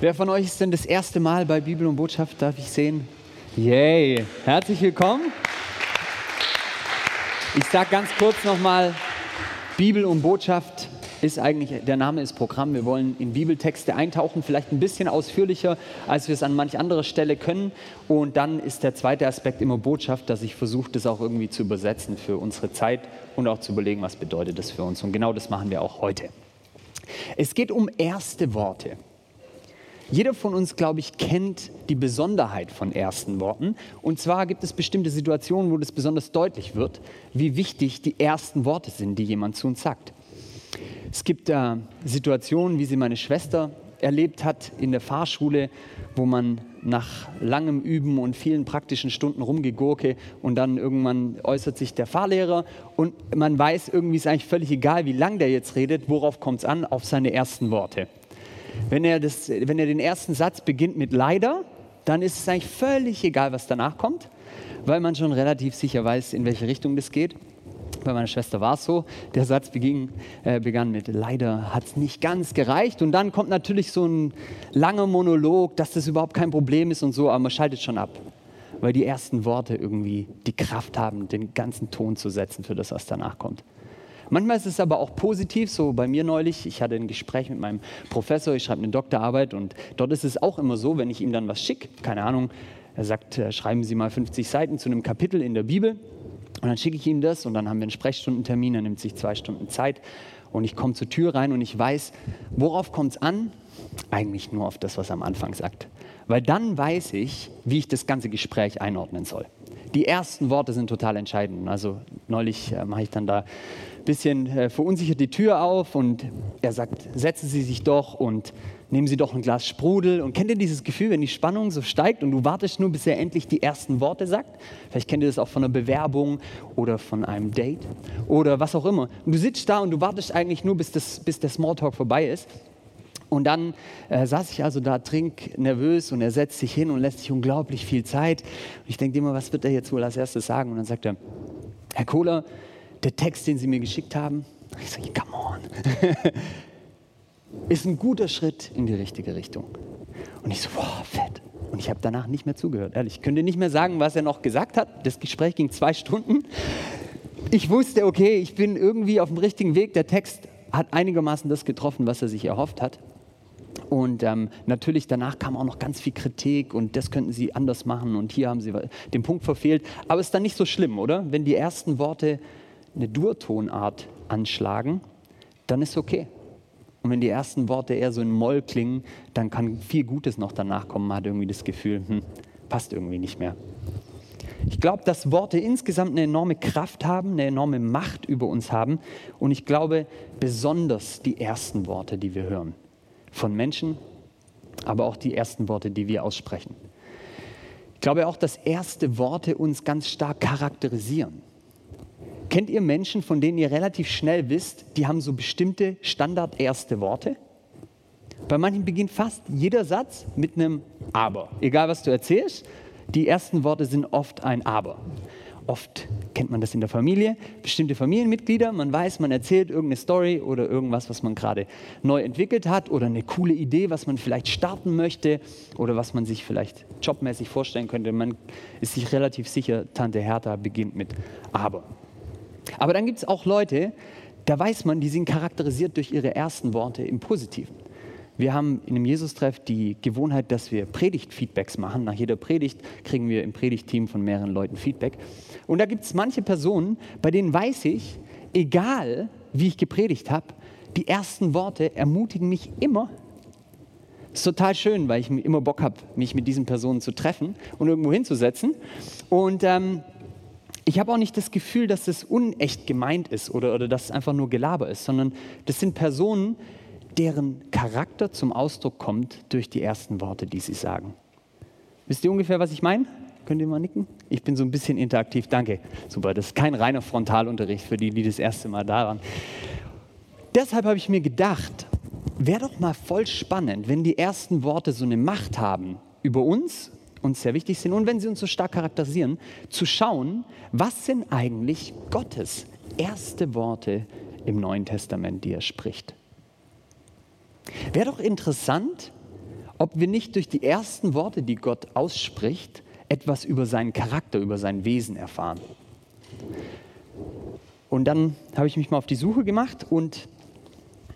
Wer von euch ist denn das erste Mal bei Bibel und Botschaft? Darf ich sehen? Yay! Herzlich willkommen. Ich sage ganz kurz nochmal, Bibel und Botschaft ist eigentlich, der Name ist Programm. Wir wollen in Bibeltexte eintauchen, vielleicht ein bisschen ausführlicher, als wir es an manch anderer Stelle können. Und dann ist der zweite Aspekt immer Botschaft, dass ich versuche, das auch irgendwie zu übersetzen für unsere Zeit und auch zu überlegen, was bedeutet das für uns. Und genau das machen wir auch heute. Es geht um erste Worte. Jeder von uns, glaube ich, kennt die Besonderheit von ersten Worten. Und zwar gibt es bestimmte Situationen, wo das besonders deutlich wird, wie wichtig die ersten Worte sind, die jemand zu uns sagt. Es gibt äh, Situationen, wie sie meine Schwester erlebt hat in der Fahrschule, wo man nach langem Üben und vielen praktischen Stunden rumgegurke und dann irgendwann äußert sich der Fahrlehrer und man weiß, irgendwie ist eigentlich völlig egal, wie lang der jetzt redet, worauf kommt es an? Auf seine ersten Worte. Wenn er, das, wenn er den ersten Satz beginnt mit leider, dann ist es eigentlich völlig egal, was danach kommt, weil man schon relativ sicher weiß, in welche Richtung das geht. Bei meiner Schwester war es so, der Satz beging, äh, begann mit leider hat es nicht ganz gereicht und dann kommt natürlich so ein langer Monolog, dass das überhaupt kein Problem ist und so, aber man schaltet schon ab, weil die ersten Worte irgendwie die Kraft haben, den ganzen Ton zu setzen für das, was danach kommt. Manchmal ist es aber auch positiv, so bei mir neulich. Ich hatte ein Gespräch mit meinem Professor, ich schreibe eine Doktorarbeit und dort ist es auch immer so, wenn ich ihm dann was schicke, keine Ahnung, er sagt, äh, schreiben Sie mal 50 Seiten zu einem Kapitel in der Bibel und dann schicke ich ihm das und dann haben wir einen Sprechstundentermin, er nimmt sich zwei Stunden Zeit und ich komme zur Tür rein und ich weiß, worauf kommt es an? Eigentlich nur auf das, was er am Anfang sagt. Weil dann weiß ich, wie ich das ganze Gespräch einordnen soll. Die ersten Worte sind total entscheidend. Also neulich äh, mache ich dann da bisschen äh, verunsichert die Tür auf und er sagt, setzen Sie sich doch und nehmen Sie doch ein Glas Sprudel. Und kennt ihr dieses Gefühl, wenn die Spannung so steigt und du wartest nur, bis er endlich die ersten Worte sagt? Vielleicht kennt ihr das auch von einer Bewerbung oder von einem Date oder was auch immer. Und du sitzt da und du wartest eigentlich nur, bis, das, bis der Smalltalk vorbei ist. Und dann äh, saß ich also da trink nervös und er setzt sich hin und lässt sich unglaublich viel Zeit. Und ich denke immer, was wird er jetzt wohl als erstes sagen? Und dann sagt er, Herr Kohler, der Text, den Sie mir geschickt haben, ich sage, come on, ist ein guter Schritt in die richtige Richtung. Und ich so, wow, fett. Und ich habe danach nicht mehr zugehört, ehrlich. Ich könnte nicht mehr sagen, was er noch gesagt hat. Das Gespräch ging zwei Stunden. Ich wusste, okay, ich bin irgendwie auf dem richtigen Weg. Der Text hat einigermaßen das getroffen, was er sich erhofft hat. Und ähm, natürlich danach kam auch noch ganz viel Kritik und das könnten Sie anders machen und hier haben Sie den Punkt verfehlt. Aber es ist dann nicht so schlimm, oder? Wenn die ersten Worte eine Durtonart anschlagen, dann ist okay. Und wenn die ersten Worte eher so in Moll klingen, dann kann viel Gutes noch danach kommen. Man hat irgendwie das Gefühl, hm, passt irgendwie nicht mehr. Ich glaube, dass Worte insgesamt eine enorme Kraft haben, eine enorme Macht über uns haben. Und ich glaube besonders die ersten Worte, die wir hören. Von Menschen, aber auch die ersten Worte, die wir aussprechen. Ich glaube auch, dass erste Worte uns ganz stark charakterisieren. Kennt ihr Menschen, von denen ihr relativ schnell wisst, die haben so bestimmte standard-erste Worte? Bei manchen beginnt fast jeder Satz mit einem Aber. Egal, was du erzählst, die ersten Worte sind oft ein Aber. Oft kennt man das in der Familie, bestimmte Familienmitglieder, man weiß, man erzählt irgendeine Story oder irgendwas, was man gerade neu entwickelt hat oder eine coole Idee, was man vielleicht starten möchte oder was man sich vielleicht jobmäßig vorstellen könnte. Man ist sich relativ sicher, Tante Hertha beginnt mit Aber. Aber dann gibt es auch Leute, da weiß man, die sind charakterisiert durch ihre ersten Worte im Positiven. Wir haben in einem Jesus-Treff die Gewohnheit, dass wir Predigt-Feedbacks machen. Nach jeder Predigt kriegen wir im Predigtteam von mehreren Leuten Feedback. Und da gibt es manche Personen, bei denen weiß ich, egal wie ich gepredigt habe, die ersten Worte ermutigen mich immer. Ist total schön, weil ich immer Bock habe, mich mit diesen Personen zu treffen und irgendwo hinzusetzen. Und ähm, ich habe auch nicht das Gefühl, dass es unecht gemeint ist oder, oder dass es einfach nur Gelaber ist, sondern das sind Personen, deren Charakter zum Ausdruck kommt durch die ersten Worte, die sie sagen. Wisst ihr ungefähr, was ich meine? Könnt ihr mal nicken? Ich bin so ein bisschen interaktiv, danke. Super, das ist kein reiner Frontalunterricht für die, die das erste Mal da waren. Deshalb habe ich mir gedacht, wäre doch mal voll spannend, wenn die ersten Worte so eine Macht haben über uns uns sehr wichtig sind und wenn sie uns so stark charakterisieren, zu schauen, was sind eigentlich Gottes erste Worte im Neuen Testament, die er spricht. Wäre doch interessant, ob wir nicht durch die ersten Worte, die Gott ausspricht, etwas über seinen Charakter, über sein Wesen erfahren. Und dann habe ich mich mal auf die Suche gemacht und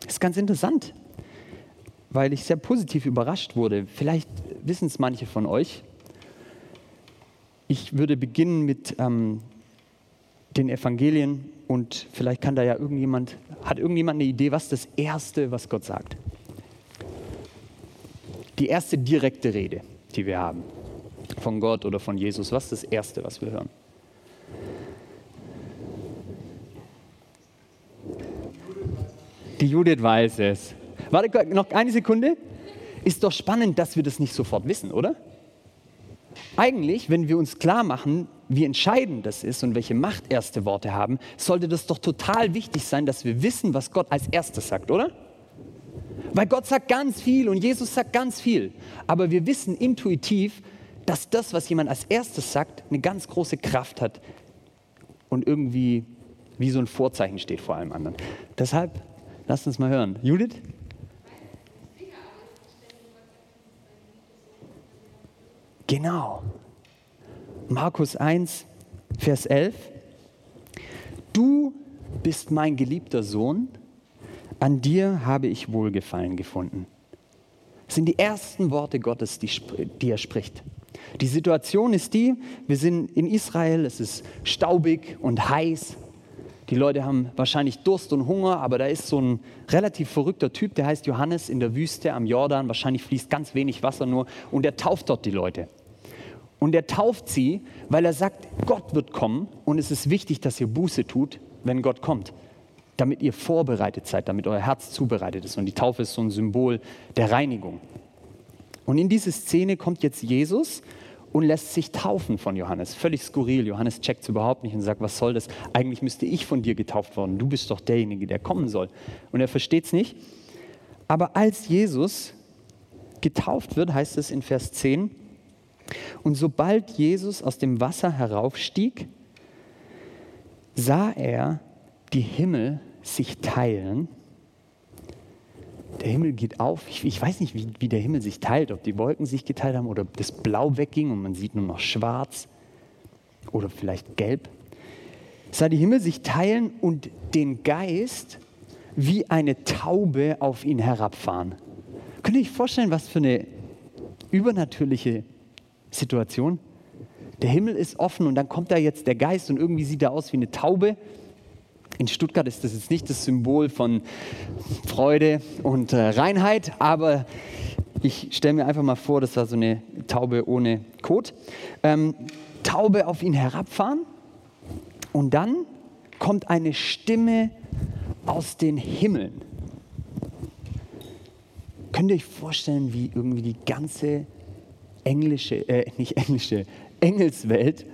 es ist ganz interessant, weil ich sehr positiv überrascht wurde. Vielleicht wissen es manche von euch. Ich würde beginnen mit ähm, den Evangelien und vielleicht kann da ja irgendjemand, hat irgendjemand eine Idee, was das Erste, was Gott sagt? Die erste direkte Rede, die wir haben von Gott oder von Jesus, was ist das Erste, was wir hören? Die Judith weiß es. Warte, noch eine Sekunde. Ist doch spannend, dass wir das nicht sofort wissen, oder? Eigentlich, wenn wir uns klar machen, wie entscheidend das ist und welche Macht erste Worte haben, sollte das doch total wichtig sein, dass wir wissen, was Gott als erstes sagt, oder? Weil Gott sagt ganz viel und Jesus sagt ganz viel. Aber wir wissen intuitiv, dass das, was jemand als erstes sagt, eine ganz große Kraft hat und irgendwie wie so ein Vorzeichen steht vor allem anderen. Deshalb, lasst uns mal hören. Judith? Genau. Markus 1, Vers 11. Du bist mein geliebter Sohn, an dir habe ich Wohlgefallen gefunden. Das sind die ersten Worte Gottes, die, die er spricht. Die Situation ist die, wir sind in Israel, es ist staubig und heiß. Die Leute haben wahrscheinlich Durst und Hunger, aber da ist so ein relativ verrückter Typ, der heißt Johannes in der Wüste am Jordan. Wahrscheinlich fließt ganz wenig Wasser nur und er tauft dort die Leute. Und er tauft sie, weil er sagt, Gott wird kommen und es ist wichtig, dass ihr Buße tut, wenn Gott kommt, damit ihr vorbereitet seid, damit euer Herz zubereitet ist. Und die Taufe ist so ein Symbol der Reinigung. Und in diese Szene kommt jetzt Jesus und lässt sich taufen von Johannes. Völlig skurril. Johannes checkt es überhaupt nicht und sagt, was soll das? Eigentlich müsste ich von dir getauft worden. Du bist doch derjenige, der kommen soll. Und er versteht es nicht. Aber als Jesus getauft wird, heißt es in Vers 10, und sobald Jesus aus dem Wasser heraufstieg, sah er die Himmel sich teilen. Der Himmel geht auf. Ich, ich weiß nicht, wie, wie, der Himmel sich teilt, ob die Wolken sich geteilt haben oder das Blau wegging und man sieht nur noch schwarz oder vielleicht gelb. Sah die Himmel sich teilen und den Geist wie eine Taube auf ihn herabfahren. Könnt ihr euch vorstellen, was für eine übernatürliche Situation. Der Himmel ist offen und dann kommt da jetzt der Geist und irgendwie sieht er aus wie eine Taube. In Stuttgart ist das jetzt nicht das Symbol von Freude und äh, Reinheit, aber ich stelle mir einfach mal vor, das war so eine Taube ohne Kot. Ähm, Taube auf ihn herabfahren und dann kommt eine Stimme aus den Himmeln. Könnt ihr euch vorstellen, wie irgendwie die ganze englische, äh, nicht englische, Engelswelt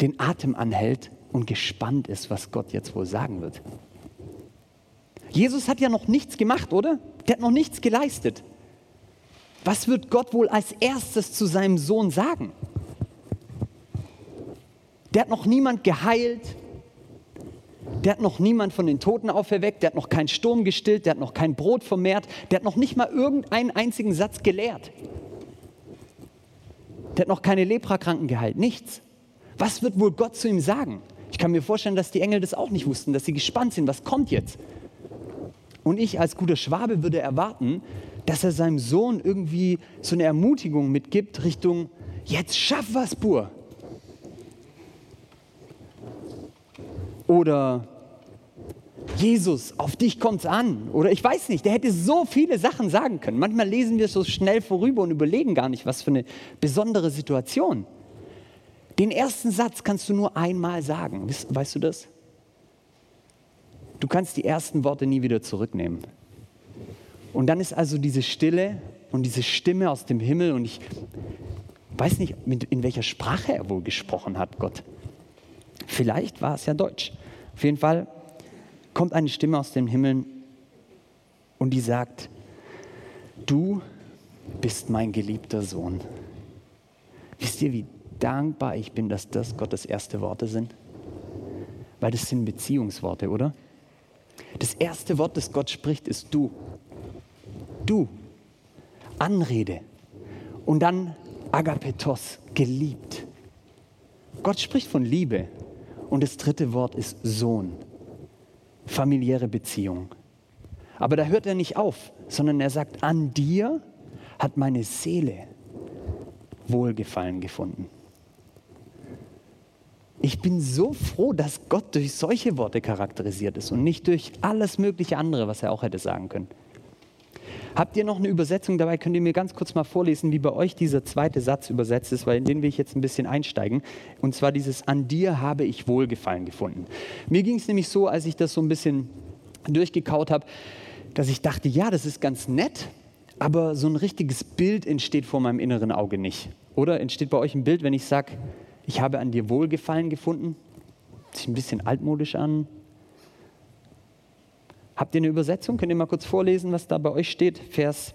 den Atem anhält und gespannt ist, was Gott jetzt wohl sagen wird. Jesus hat ja noch nichts gemacht, oder? Der hat noch nichts geleistet. Was wird Gott wohl als erstes zu seinem Sohn sagen? Der hat noch niemand geheilt, der hat noch niemand von den Toten auferweckt, der hat noch keinen Sturm gestillt, der hat noch kein Brot vermehrt, der hat noch nicht mal irgendeinen einzigen Satz gelehrt. Der hat noch keine Leprakranken geheilt, nichts. Was wird wohl Gott zu ihm sagen? Ich kann mir vorstellen, dass die Engel das auch nicht wussten, dass sie gespannt sind, was kommt jetzt? Und ich als guter Schwabe würde erwarten, dass er seinem Sohn irgendwie so eine Ermutigung mitgibt Richtung, jetzt schaff was, Bur. Oder Jesus, auf dich kommt es an. Oder ich weiß nicht, der hätte so viele Sachen sagen können. Manchmal lesen wir so schnell vorüber und überlegen gar nicht, was für eine besondere Situation. Den ersten Satz kannst du nur einmal sagen. Weißt, weißt du das? Du kannst die ersten Worte nie wieder zurücknehmen. Und dann ist also diese Stille und diese Stimme aus dem Himmel und ich weiß nicht, in welcher Sprache er wohl gesprochen hat, Gott. Vielleicht war es ja Deutsch. Auf jeden Fall kommt eine Stimme aus dem Himmel und die sagt, du bist mein geliebter Sohn. Wisst ihr, wie dankbar ich bin, dass das Gottes erste Worte sind? Weil das sind Beziehungsworte, oder? Das erste Wort, das Gott spricht, ist du. Du. Anrede. Und dann Agapetos, geliebt. Gott spricht von Liebe. Und das dritte Wort ist Sohn, familiäre Beziehung. Aber da hört er nicht auf, sondern er sagt, an dir hat meine Seele Wohlgefallen gefunden. Ich bin so froh, dass Gott durch solche Worte charakterisiert ist und nicht durch alles mögliche andere, was er auch hätte sagen können. Habt ihr noch eine Übersetzung dabei? Könnt ihr mir ganz kurz mal vorlesen, wie bei euch dieser zweite Satz übersetzt ist, weil in den will ich jetzt ein bisschen einsteigen. Und zwar dieses An dir habe ich Wohlgefallen gefunden. Mir ging es nämlich so, als ich das so ein bisschen durchgekaut habe, dass ich dachte, ja, das ist ganz nett, aber so ein richtiges Bild entsteht vor meinem inneren Auge nicht. Oder entsteht bei euch ein Bild, wenn ich sage, ich habe an dir Wohlgefallen gefunden? Sieht ein bisschen altmodisch an. Habt ihr eine Übersetzung? Könnt ihr mal kurz vorlesen, was da bei euch steht? Vers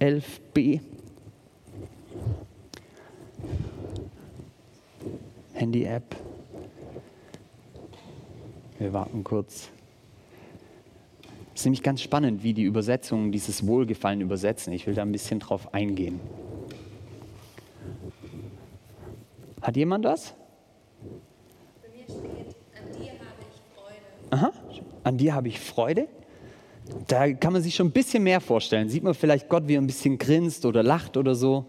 11b. Handy-App. Wir warten kurz. Es ist nämlich ganz spannend, wie die Übersetzungen dieses Wohlgefallen übersetzen. Ich will da ein bisschen drauf eingehen. Hat jemand das? Bei mir steht, an dir habe ich Freude. Aha, an dir habe ich Freude. Da kann man sich schon ein bisschen mehr vorstellen. Sieht man vielleicht Gott, wie er ein bisschen grinst oder lacht oder so.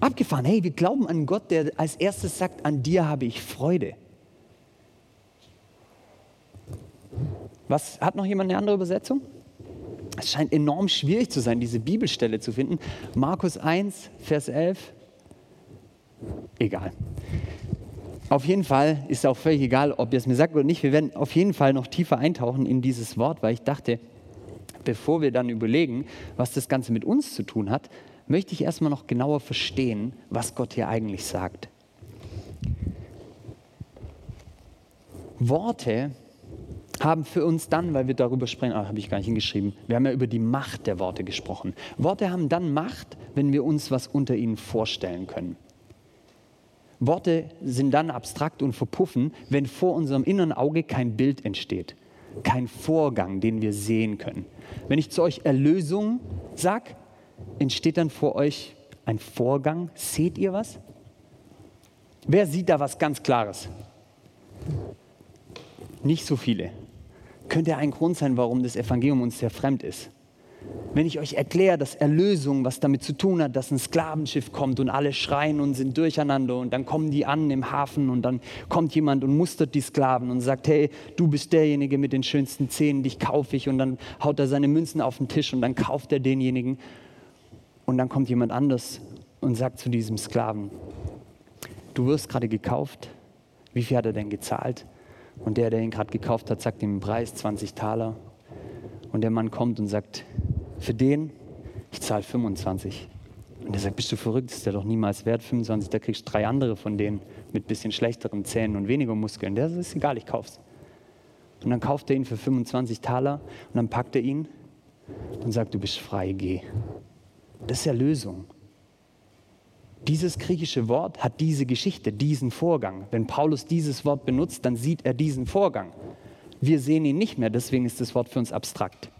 Abgefahren, hey, wir glauben an Gott, der als erstes sagt, an dir habe ich Freude. Was, hat noch jemand eine andere Übersetzung? Es scheint enorm schwierig zu sein, diese Bibelstelle zu finden. Markus 1, Vers 11. Egal. Auf jeden Fall ist auch völlig egal, ob ihr es mir sagt oder nicht. Wir werden auf jeden Fall noch tiefer eintauchen in dieses Wort, weil ich dachte, bevor wir dann überlegen, was das Ganze mit uns zu tun hat, möchte ich erstmal noch genauer verstehen, was Gott hier eigentlich sagt. Worte haben für uns dann, weil wir darüber sprechen, ah, habe ich gar nicht hingeschrieben, wir haben ja über die Macht der Worte gesprochen. Worte haben dann Macht, wenn wir uns was unter ihnen vorstellen können. Worte sind dann abstrakt und verpuffen, wenn vor unserem inneren Auge kein Bild entsteht, kein Vorgang, den wir sehen können. Wenn ich zu euch Erlösung sage, entsteht dann vor euch ein Vorgang. Seht ihr was? Wer sieht da was ganz Klares? Nicht so viele könnte ein Grund sein, warum das Evangelium uns sehr fremd ist. Wenn ich euch erkläre, dass Erlösung was damit zu tun hat, dass ein Sklavenschiff kommt und alle schreien und sind durcheinander und dann kommen die an im Hafen und dann kommt jemand und mustert die Sklaven und sagt, hey, du bist derjenige mit den schönsten Zähnen, dich kaufe ich und dann haut er seine Münzen auf den Tisch und dann kauft er denjenigen und dann kommt jemand anders und sagt zu diesem Sklaven, du wirst gerade gekauft, wie viel hat er denn gezahlt? Und der, der ihn gerade gekauft hat, sagt ihm den Preis 20 Taler. Und der Mann kommt und sagt, für den, ich zahle 25. Und er sagt, bist du verrückt, ist der doch niemals wert, 25, da kriegst du drei andere von denen mit bisschen schlechteren Zähnen und weniger Muskeln. Der ist egal, ich kauf's. Und dann kauft er ihn für 25 Taler und dann packt er ihn und sagt, du bist frei, geh. Das ist ja Lösung. Dieses griechische Wort hat diese Geschichte, diesen Vorgang. Wenn Paulus dieses Wort benutzt, dann sieht er diesen Vorgang. Wir sehen ihn nicht mehr, deswegen ist das Wort für uns abstrakt.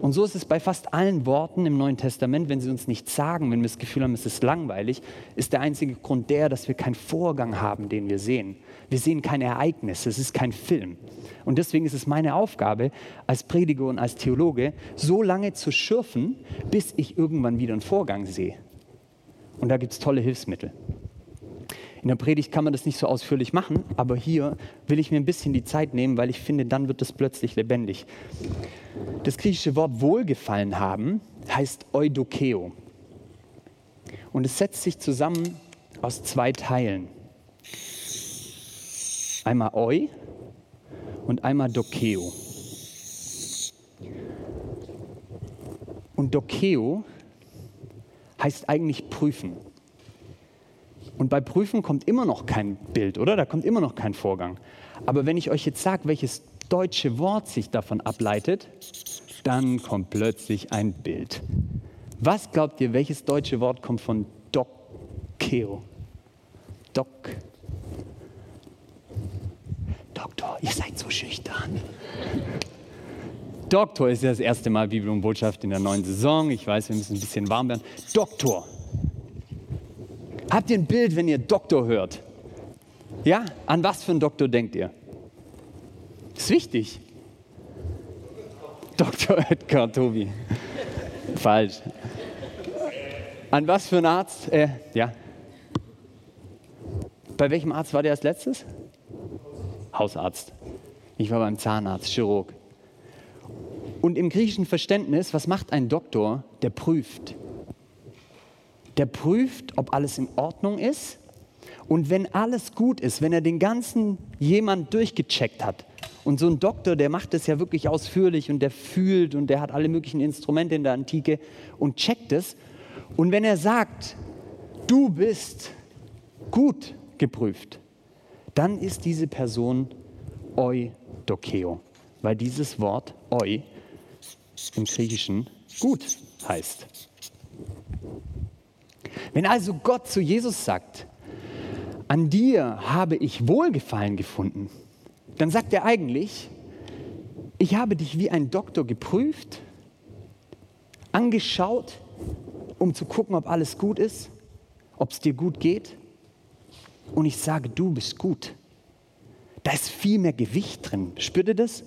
Und so ist es bei fast allen Worten im Neuen Testament, wenn sie uns nichts sagen, wenn wir das Gefühl haben, es ist langweilig, ist der einzige Grund der, dass wir keinen Vorgang haben, den wir sehen. Wir sehen kein Ereignis, es ist kein Film. Und deswegen ist es meine Aufgabe als Prediger und als Theologe, so lange zu schürfen, bis ich irgendwann wieder einen Vorgang sehe. Und da gibt es tolle Hilfsmittel. In der Predigt kann man das nicht so ausführlich machen, aber hier will ich mir ein bisschen die Zeit nehmen, weil ich finde, dann wird es plötzlich lebendig. Das griechische Wort Wohlgefallen haben heißt Eudokeo. Und es setzt sich zusammen aus zwei Teilen. Einmal Eu und einmal Dokeo. Und Dokeo heißt eigentlich prüfen. Und bei Prüfen kommt immer noch kein Bild, oder? Da kommt immer noch kein Vorgang. Aber wenn ich euch jetzt sage, welches deutsche Wort sich davon ableitet, dann kommt plötzlich ein Bild. Was glaubt ihr, welches deutsche Wort kommt von Dokeo? Dok. Doktor, ihr seid so schüchtern. Doktor ist ja das erste Mal Bibel und Botschaft in der neuen Saison. Ich weiß, wir müssen ein bisschen warm werden. Doktor. Habt ihr ein Bild, wenn ihr Doktor hört? Ja? An was für einen Doktor denkt ihr? Ist wichtig. Dr. Edgar Tobi. Falsch. An was für einen Arzt? Äh, ja. Bei welchem Arzt war der als letztes? Hausarzt. Ich war beim Zahnarzt, Chirurg. Und im griechischen Verständnis, was macht ein Doktor? Der prüft. Der prüft, ob alles in Ordnung ist. Und wenn alles gut ist, wenn er den ganzen jemand durchgecheckt hat, und so ein Doktor, der macht das ja wirklich ausführlich und der fühlt und der hat alle möglichen Instrumente in der Antike und checkt es. Und wenn er sagt, du bist gut geprüft, dann ist diese Person eudokeo, weil dieses Wort eu im Griechischen gut heißt. Wenn also Gott zu Jesus sagt, an dir habe ich Wohlgefallen gefunden, dann sagt er eigentlich, ich habe dich wie ein Doktor geprüft, angeschaut, um zu gucken, ob alles gut ist, ob es dir gut geht. Und ich sage, du bist gut. Da ist viel mehr Gewicht drin. Spürt ihr das?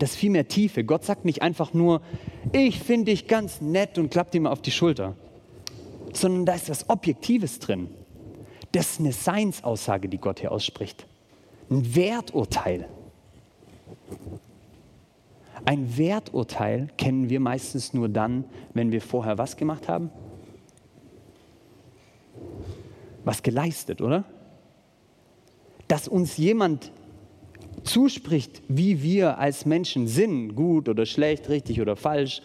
Da ist viel mehr Tiefe. Gott sagt nicht einfach nur, ich finde dich ganz nett und klappt dir mal auf die Schulter, sondern da ist was Objektives drin. Das ist eine Seinsaussage, die Gott hier ausspricht. Ein Werturteil. Ein Werturteil kennen wir meistens nur dann, wenn wir vorher was gemacht haben? Was geleistet, oder? Dass uns jemand zuspricht, wie wir als Menschen sind, gut oder schlecht, richtig oder falsch,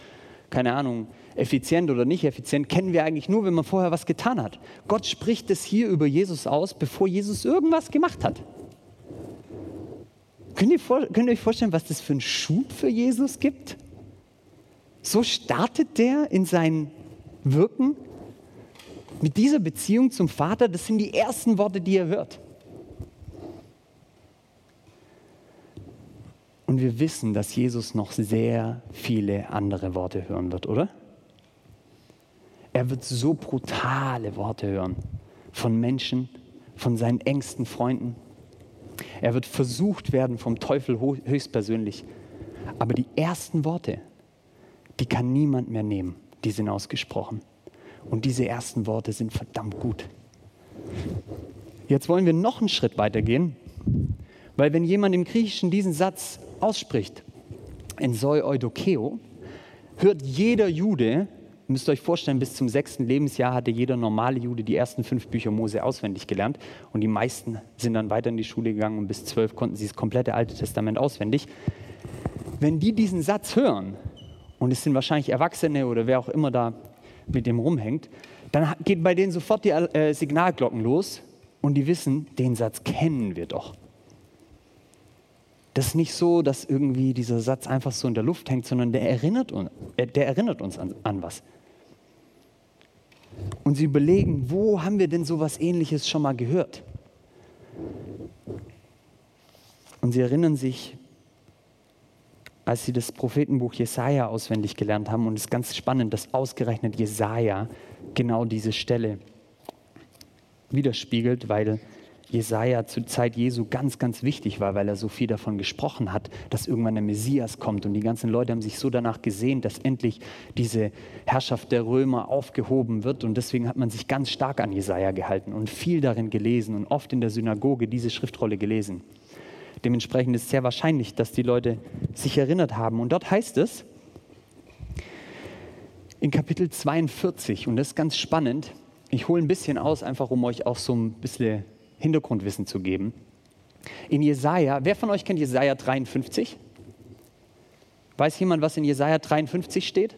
keine Ahnung, effizient oder nicht effizient, kennen wir eigentlich nur, wenn man vorher was getan hat. Gott spricht es hier über Jesus aus, bevor Jesus irgendwas gemacht hat. Könnt ihr, vor, könnt ihr euch vorstellen, was das für einen Schub für Jesus gibt? So startet der in sein Wirken mit dieser Beziehung zum Vater. Das sind die ersten Worte, die er hört. Und wir wissen, dass Jesus noch sehr viele andere Worte hören wird, oder? Er wird so brutale Worte hören von Menschen, von seinen engsten Freunden. Er wird versucht werden vom Teufel höchstpersönlich. Aber die ersten Worte, die kann niemand mehr nehmen. Die sind ausgesprochen. Und diese ersten Worte sind verdammt gut. Jetzt wollen wir noch einen Schritt weitergehen, weil wenn jemand im Griechischen diesen Satz ausspricht, en soi eudokeo, hört jeder Jude, Ihr müsst euch vorstellen, bis zum sechsten Lebensjahr hatte jeder normale Jude die ersten fünf Bücher Mose auswendig gelernt und die meisten sind dann weiter in die Schule gegangen und bis zwölf konnten sie das komplette Alte Testament auswendig. Wenn die diesen Satz hören, und es sind wahrscheinlich Erwachsene oder wer auch immer da mit dem rumhängt, dann geht bei denen sofort die äh, Signalglocken los und die wissen, den Satz kennen wir doch. Das ist nicht so, dass irgendwie dieser Satz einfach so in der Luft hängt, sondern der erinnert, uns, äh, der erinnert uns an, an was. Und sie überlegen, wo haben wir denn so etwas Ähnliches schon mal gehört? Und sie erinnern sich, als sie das Prophetenbuch Jesaja auswendig gelernt haben, und es ist ganz spannend, dass ausgerechnet Jesaja genau diese Stelle widerspiegelt, weil Jesaja zur Zeit Jesu ganz, ganz wichtig war, weil er so viel davon gesprochen hat, dass irgendwann der Messias kommt. Und die ganzen Leute haben sich so danach gesehnt, dass endlich diese Herrschaft der Römer aufgehoben wird. Und deswegen hat man sich ganz stark an Jesaja gehalten und viel darin gelesen und oft in der Synagoge diese Schriftrolle gelesen. Dementsprechend ist es sehr wahrscheinlich, dass die Leute sich erinnert haben. Und dort heißt es in Kapitel 42, und das ist ganz spannend, ich hole ein bisschen aus, einfach um euch auch so ein bisschen Hintergrundwissen zu geben. In Jesaja, wer von euch kennt Jesaja 53? Weiß jemand, was in Jesaja 53 steht?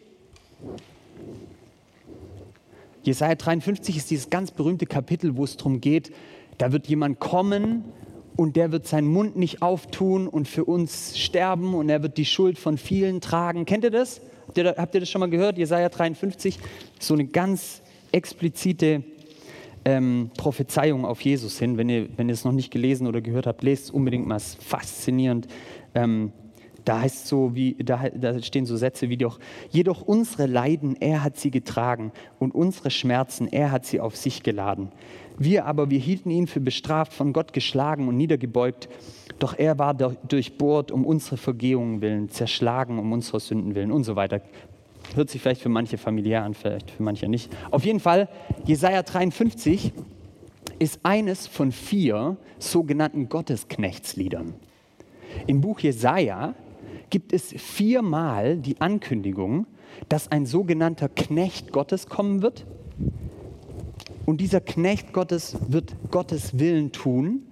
Jesaja 53 ist dieses ganz berühmte Kapitel, wo es darum geht, da wird jemand kommen und der wird seinen Mund nicht auftun und für uns sterben und er wird die Schuld von vielen tragen. Kennt ihr das? Habt ihr, das schon mal gehört? Jesaja 53, so eine ganz explizite ähm, Prophezeiung auf Jesus hin. Wenn ihr, wenn ihr es noch nicht gelesen oder gehört habt, lest es unbedingt mal. Es ist faszinierend. Ähm, Da heißt so wie, da, da stehen so Sätze wie doch, jedoch unsere Leiden, er hat sie getragen und unsere Schmerzen, er hat sie auf sich geladen. Wir aber, wir hielten ihn für bestraft, von Gott geschlagen und niedergebeugt. Doch er war durchbohrt um unsere Vergehungen willen, zerschlagen um unsere Sünden willen und so weiter. Hört sich vielleicht für manche familiär an, vielleicht für manche nicht. Auf jeden Fall, Jesaja 53 ist eines von vier sogenannten Gottesknechtsliedern. Im Buch Jesaja gibt es viermal die Ankündigung, dass ein sogenannter Knecht Gottes kommen wird. Und dieser Knecht Gottes wird Gottes Willen tun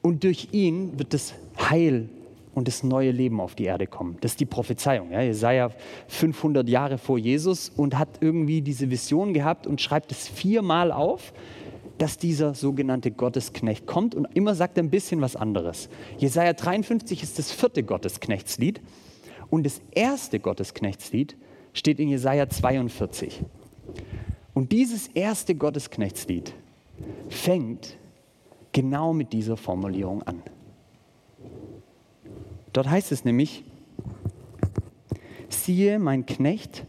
und durch ihn wird das Heil und das neue Leben auf die Erde kommen. Das ist die Prophezeiung. Ja. Jesaja 500 Jahre vor Jesus und hat irgendwie diese Vision gehabt und schreibt es viermal auf, dass dieser sogenannte Gottesknecht kommt und immer sagt er ein bisschen was anderes. Jesaja 53 ist das vierte Gottesknechtslied und das erste Gottesknechtslied steht in Jesaja 42. Und dieses erste Gottesknechtslied fängt genau mit dieser Formulierung an. Dort heißt es nämlich, siehe mein Knecht,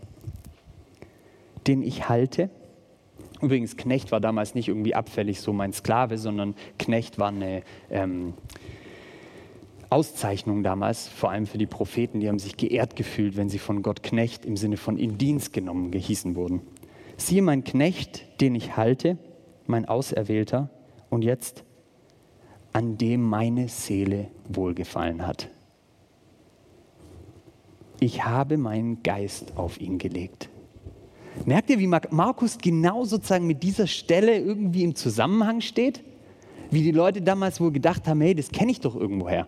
den ich halte. Übrigens, Knecht war damals nicht irgendwie abfällig so mein Sklave, sondern Knecht war eine ähm, Auszeichnung damals, vor allem für die Propheten, die haben sich geehrt gefühlt, wenn sie von Gott Knecht im Sinne von in Dienst genommen gehießen wurden. Siehe mein Knecht, den ich halte, mein Auserwählter, und jetzt an dem meine Seele wohlgefallen hat ich habe meinen Geist auf ihn gelegt. Merkt ihr, wie Markus genau sozusagen mit dieser Stelle irgendwie im Zusammenhang steht? Wie die Leute damals wohl gedacht haben, hey, das kenne ich doch irgendwoher.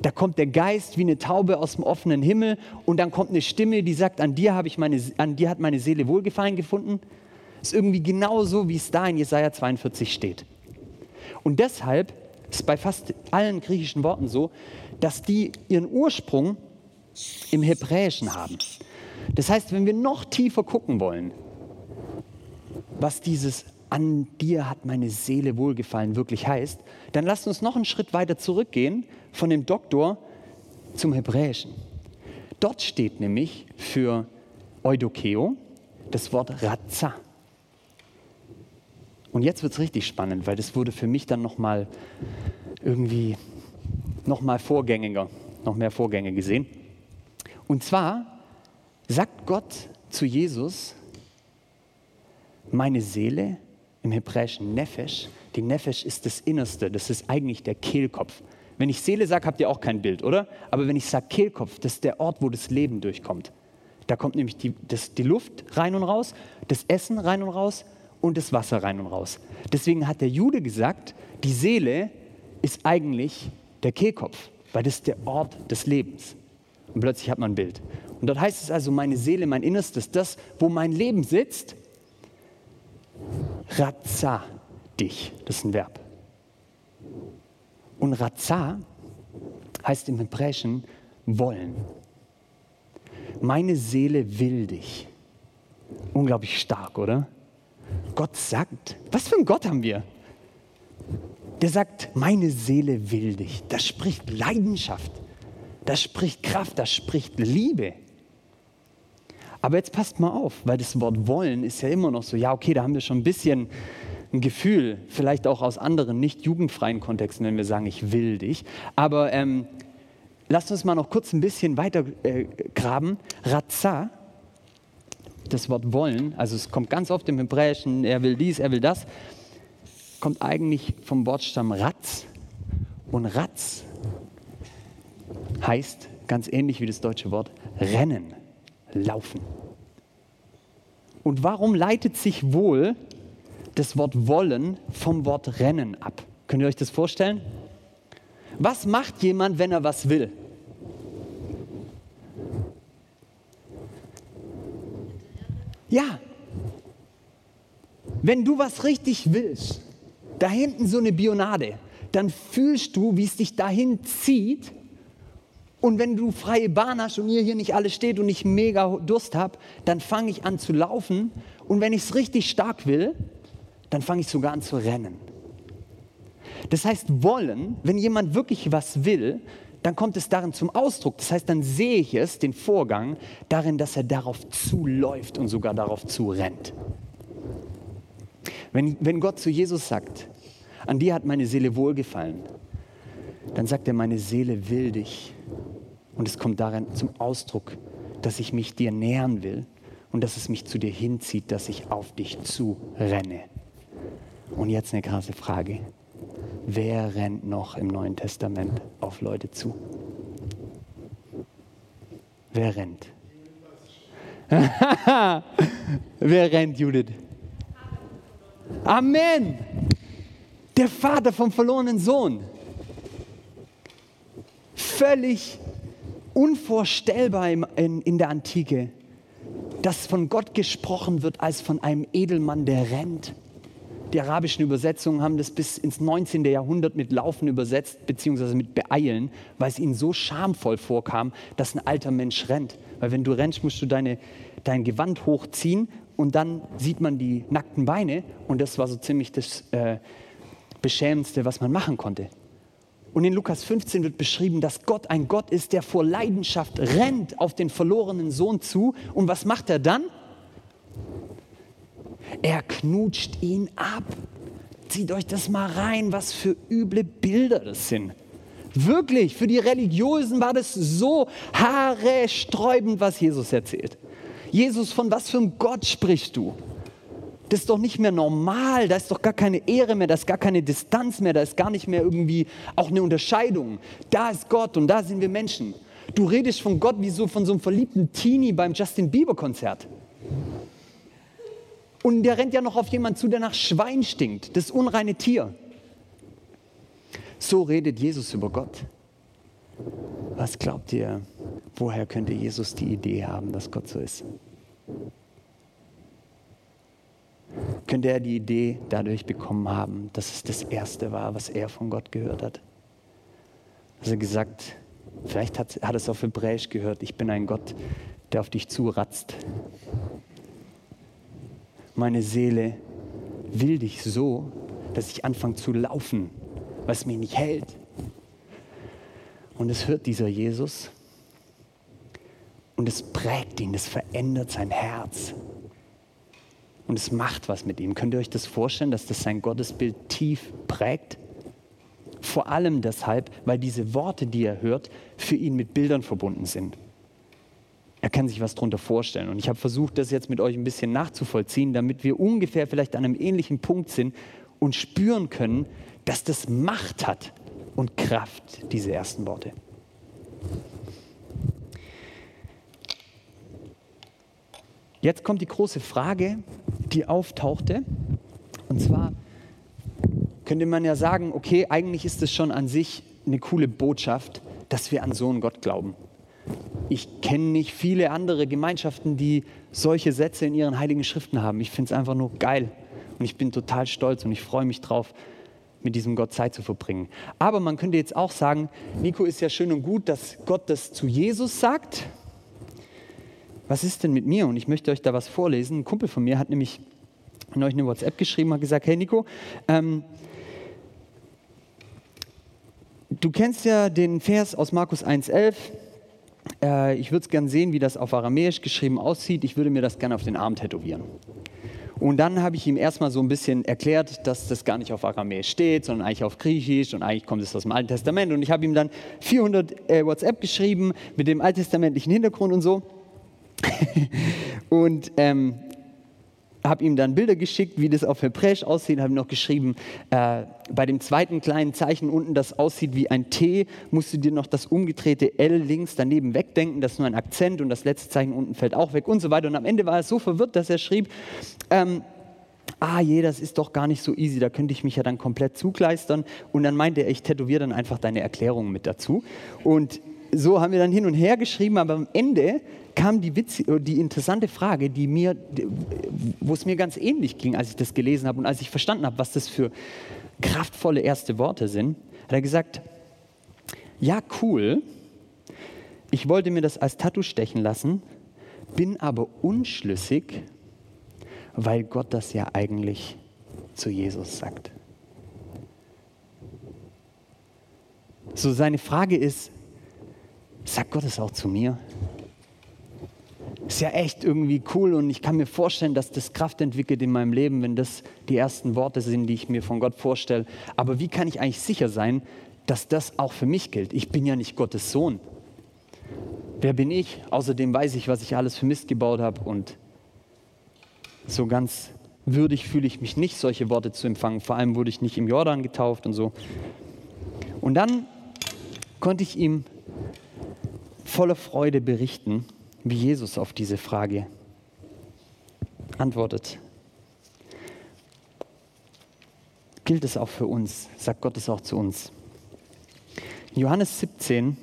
Da kommt der Geist wie eine Taube aus dem offenen Himmel und dann kommt eine Stimme, die sagt, an dir, ich meine, an dir hat meine Seele Wohlgefallen gefunden. Ist irgendwie genau so, wie es da in Jesaja 42 steht. Und deshalb ist bei fast allen griechischen Worten so, dass die ihren Ursprung im Hebräischen haben. Das heißt, wenn wir noch tiefer gucken wollen, was dieses an dir hat meine Seele wohlgefallen wirklich heißt, dann lasst uns noch einen Schritt weiter zurückgehen von dem Doktor zum Hebräischen. Dort steht nämlich für Eudokeo das Wort Razza. Und jetzt wird es richtig spannend, weil das wurde für mich dann nochmal irgendwie nochmal vorgängiger, noch mehr Vorgänge gesehen. Und zwar sagt Gott zu Jesus, meine Seele, im Hebräischen Nefesh, die Nefesh ist das Innerste, das ist eigentlich der Kehlkopf. Wenn ich Seele sage, habt ihr auch kein Bild, oder? Aber wenn ich sage Kehlkopf, das ist der Ort, wo das Leben durchkommt. Da kommt nämlich die, das, die Luft rein und raus, das Essen rein und raus und das Wasser rein und raus. Deswegen hat der Jude gesagt, die Seele ist eigentlich der Kehlkopf, weil das ist der Ort des Lebens. Und plötzlich hat man ein Bild. Und dort heißt es also, meine Seele, mein Innerstes, das, wo mein Leben sitzt, Razza dich. Das ist ein Verb. Und Razza heißt im Hebräischen wollen. Meine Seele will dich. Unglaublich stark, oder? Gott sagt, was für ein Gott haben wir? Der sagt, meine Seele will dich. Das spricht Leidenschaft. Das spricht Kraft, das spricht Liebe. Aber jetzt passt mal auf, weil das Wort wollen ist ja immer noch so, ja, okay, da haben wir schon ein bisschen ein Gefühl, vielleicht auch aus anderen nicht jugendfreien Kontexten, wenn wir sagen, ich will dich. Aber ähm, lasst uns mal noch kurz ein bisschen weiter äh, graben. Razza, das Wort wollen, also es kommt ganz oft im Hebräischen, er will dies, er will das, kommt eigentlich vom Wortstamm Ratz. Und Ratz heißt, ganz ähnlich wie das deutsche Wort, rennen, laufen. Und warum leitet sich wohl das Wort wollen vom Wort rennen ab? Könnt ihr euch das vorstellen? Was macht jemand, wenn er was will? Ja, wenn du was richtig willst, da hinten so eine Bionade, dann fühlst du, wie es dich dahin zieht und wenn du freie Bahn hast und ihr hier nicht alle steht und ich mega Durst habe, dann fange ich an zu laufen. Und wenn ich es richtig stark will, dann fange ich sogar an zu rennen. Das heißt, wollen, wenn jemand wirklich was will, dann kommt es darin zum Ausdruck. Das heißt, dann sehe ich es, den Vorgang, darin, dass er darauf zuläuft und sogar darauf zurennt. Wenn, wenn Gott zu Jesus sagt, an dir hat meine Seele wohlgefallen, dann sagt er, meine Seele will dich. Und es kommt darin zum Ausdruck, dass ich mich dir nähern will und dass es mich zu dir hinzieht, dass ich auf dich zu renne. Und jetzt eine krasse Frage. Wer rennt noch im Neuen Testament auf Leute zu? Wer rennt? Wer rennt, Judith? Amen. Der Vater vom verlorenen Sohn. Völlig unvorstellbar in, in der Antike, dass von Gott gesprochen wird als von einem Edelmann, der rennt. Die arabischen Übersetzungen haben das bis ins 19. Jahrhundert mit Laufen übersetzt, beziehungsweise mit Beeilen, weil es ihnen so schamvoll vorkam, dass ein alter Mensch rennt. Weil wenn du rennst, musst du deine, dein Gewand hochziehen und dann sieht man die nackten Beine und das war so ziemlich das äh, Beschämendste, was man machen konnte. Und in Lukas 15 wird beschrieben, dass Gott ein Gott ist, der vor Leidenschaft rennt auf den verlorenen Sohn zu. Und was macht er dann? Er knutscht ihn ab. Zieht euch das mal rein, was für üble Bilder das sind. Wirklich, für die Religiösen war das so haaresträubend, was Jesus erzählt. Jesus, von was für einem Gott sprichst du? Das ist doch nicht mehr normal, da ist doch gar keine Ehre mehr, da ist gar keine Distanz mehr, da ist gar nicht mehr irgendwie auch eine Unterscheidung. Da ist Gott und da sind wir Menschen. Du redest von Gott wie so von so einem verliebten Teenie beim Justin Bieber Konzert. Und der rennt ja noch auf jemanden zu, der nach Schwein stinkt, das unreine Tier. So redet Jesus über Gott. Was glaubt ihr, woher könnte Jesus die Idee haben, dass Gott so ist? Könnte er die Idee dadurch bekommen haben, dass es das Erste war, was er von Gott gehört hat? Er gesagt, vielleicht hat, hat es auf Hebräisch gehört, ich bin ein Gott, der auf dich zuratzt meine Seele will dich so, dass ich anfange zu laufen, was mich nicht hält. Und es hört dieser Jesus und es prägt ihn, es verändert sein Herz. Und es macht was mit ihm. Könnt ihr euch das vorstellen, dass das sein Gottesbild tief prägt? Vor allem deshalb, weil diese Worte, die er hört, für ihn mit Bildern verbunden sind. Er kann sich was darunter vorstellen. Und ich habe versucht, das jetzt mit euch ein bisschen nachzuvollziehen, damit wir ungefähr vielleicht an einem ähnlichen Punkt sind und spüren können, dass das Macht hat und Kraft, diese ersten Worte. Jetzt kommt die große Frage, die auftauchte. Und zwar könnte man ja sagen, okay, eigentlich ist es schon an sich eine coole Botschaft, dass wir an so einen Gott glauben ich kenne nicht viele andere Gemeinschaften, die solche Sätze in ihren heiligen Schriften haben. Ich finde es einfach nur geil und ich bin total stolz und ich freue mich drauf, mit diesem Gott Zeit zu verbringen. Aber man könnte jetzt auch sagen, Nico ist ja schön und gut, dass Gott das zu Jesus sagt. Was ist denn mit mir? Und ich möchte euch da was vorlesen. Ein Kumpel von mir hat nämlich neulich eine WhatsApp geschrieben, hat gesagt, hey Nico, ähm, du kennst ja den Vers aus Markus 1,11, äh, ich würde es gerne sehen, wie das auf Aramäisch geschrieben aussieht. Ich würde mir das gerne auf den Arm tätowieren. Und dann habe ich ihm erstmal so ein bisschen erklärt, dass das gar nicht auf Aramäisch steht, sondern eigentlich auf Griechisch und eigentlich kommt es aus dem Alten Testament. Und ich habe ihm dann 400 äh, WhatsApp geschrieben mit dem alttestamentlichen Hintergrund und so. und ähm, habe ihm dann Bilder geschickt, wie das auf Hebräisch aussieht, habe ihm noch geschrieben, äh, bei dem zweiten kleinen Zeichen unten, das aussieht wie ein T, musst du dir noch das umgedrehte L links daneben wegdenken, das ist nur ein Akzent und das letzte Zeichen unten fällt auch weg und so weiter. Und am Ende war er so verwirrt, dass er schrieb, ähm, ah je, das ist doch gar nicht so easy, da könnte ich mich ja dann komplett zugleistern. Und dann meinte er, ich tätowiere dann einfach deine Erklärungen mit dazu. Und so haben wir dann hin und her geschrieben, aber am Ende kam die, Witz, die interessante Frage, die mir, wo es mir ganz ähnlich ging, als ich das gelesen habe und als ich verstanden habe, was das für kraftvolle erste Worte sind, hat er gesagt, ja cool, ich wollte mir das als Tattoo stechen lassen, bin aber unschlüssig, weil Gott das ja eigentlich zu Jesus sagt. So seine Frage ist, sagt Gott es auch zu mir? Ist ja echt irgendwie cool und ich kann mir vorstellen, dass das Kraft entwickelt in meinem Leben, wenn das die ersten Worte sind, die ich mir von Gott vorstelle. Aber wie kann ich eigentlich sicher sein, dass das auch für mich gilt? Ich bin ja nicht Gottes Sohn. Wer bin ich? Außerdem weiß ich, was ich alles für Mist gebaut habe und so ganz würdig fühle ich mich nicht, solche Worte zu empfangen. Vor allem wurde ich nicht im Jordan getauft und so. Und dann konnte ich ihm voller Freude berichten, wie Jesus auf diese Frage antwortet. Gilt es auch für uns? Sagt Gott es auch zu uns? In Johannes 17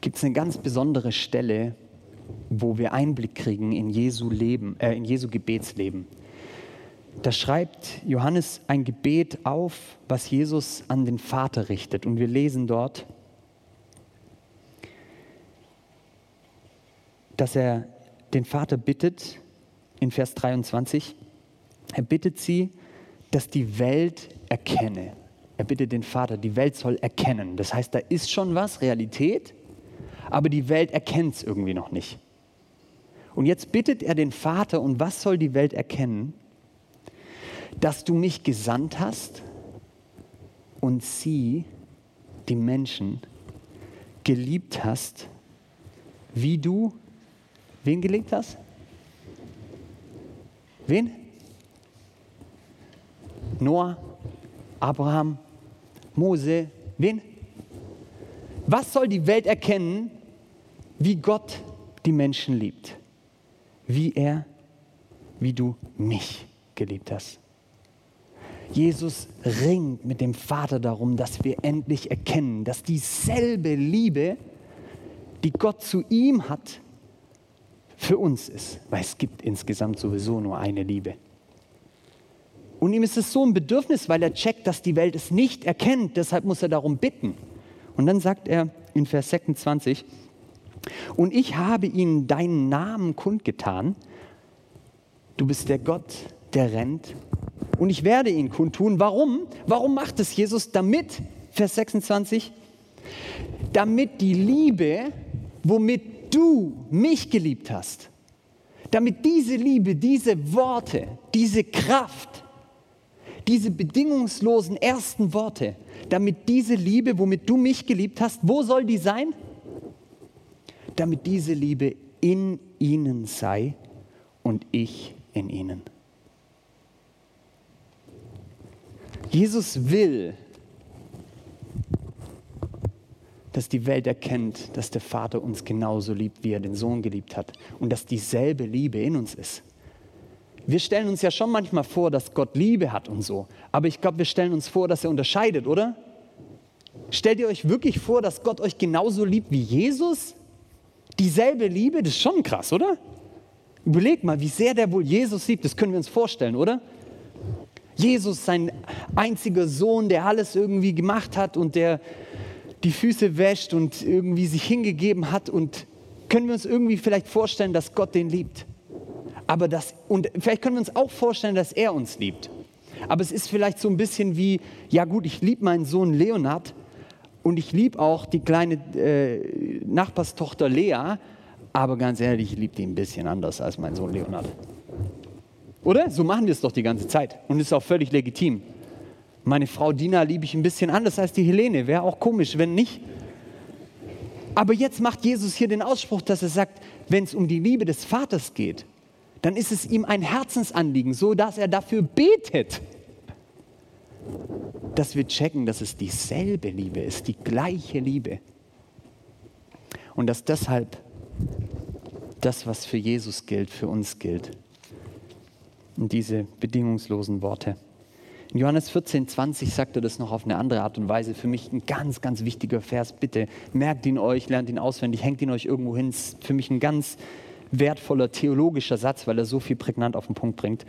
gibt es eine ganz besondere Stelle, wo wir Einblick kriegen in Jesu Leben, äh, in Jesu Gebetsleben. Da schreibt Johannes ein Gebet auf, was Jesus an den Vater richtet. Und wir lesen dort, dass er den Vater bittet, in Vers 23, er bittet sie, dass die Welt erkenne. Er bittet den Vater, die Welt soll erkennen. Das heißt, da ist schon was, Realität, aber die Welt erkennt es irgendwie noch nicht. Und jetzt bittet er den Vater, und was soll die Welt erkennen? Dass du mich gesandt hast und sie, die Menschen, geliebt hast, wie du wen geliebt hast? Wen? Noah, Abraham, Mose, wen? Was soll die Welt erkennen, wie Gott die Menschen liebt? Wie er, wie du mich geliebt hast. Jesus ringt mit dem Vater darum, dass wir endlich erkennen, dass dieselbe Liebe, die Gott zu ihm hat, für uns ist, weil es gibt insgesamt sowieso nur eine Liebe. Und ihm ist es so ein Bedürfnis, weil er checkt, dass die Welt es nicht erkennt, deshalb muss er darum bitten. Und dann sagt er in Vers 26, und ich habe ihnen deinen Namen kundgetan, du bist der Gott, der rennt, und ich werde ihn kundtun. Warum? Warum macht es Jesus? Damit, Vers 26, damit die Liebe, womit du mich geliebt hast, damit diese Liebe, diese Worte, diese Kraft, diese bedingungslosen ersten Worte, damit diese Liebe, womit du mich geliebt hast, wo soll die sein? Damit diese Liebe in ihnen sei und ich in ihnen. Jesus will, dass die Welt erkennt, dass der Vater uns genauso liebt, wie er den Sohn geliebt hat und dass dieselbe Liebe in uns ist. Wir stellen uns ja schon manchmal vor, dass Gott Liebe hat und so, aber ich glaube, wir stellen uns vor, dass er unterscheidet, oder? Stellt ihr euch wirklich vor, dass Gott euch genauso liebt wie Jesus? Dieselbe Liebe, das ist schon krass, oder? Überlegt mal, wie sehr der wohl Jesus liebt, das können wir uns vorstellen, oder? Jesus, sein einziger Sohn, der alles irgendwie gemacht hat und der die Füße wäscht und irgendwie sich hingegeben hat und können wir uns irgendwie vielleicht vorstellen, dass Gott den liebt. Aber das, und vielleicht können wir uns auch vorstellen, dass er uns liebt. Aber es ist vielleicht so ein bisschen wie, ja gut, ich liebe meinen Sohn Leonard und ich liebe auch die kleine äh, Nachbarstochter Lea, aber ganz ehrlich, ich liebe die ein bisschen anders als mein Sohn Leonard. Oder? So machen wir es doch die ganze Zeit und ist auch völlig legitim. Meine Frau Dina liebe ich ein bisschen anders als die Helene. Wäre auch komisch, wenn nicht. Aber jetzt macht Jesus hier den Ausspruch, dass er sagt, wenn es um die Liebe des Vaters geht, dann ist es ihm ein Herzensanliegen, so dass er dafür betet, dass wir checken, dass es dieselbe Liebe ist, die gleiche Liebe. Und dass deshalb das, was für Jesus gilt, für uns gilt. Und diese bedingungslosen Worte. In Johannes 14, 20 sagt er das noch auf eine andere Art und Weise. Für mich ein ganz, ganz wichtiger Vers. Bitte merkt ihn euch, lernt ihn auswendig, hängt ihn euch irgendwo hin. Ist für mich ein ganz wertvoller theologischer Satz, weil er so viel prägnant auf den Punkt bringt.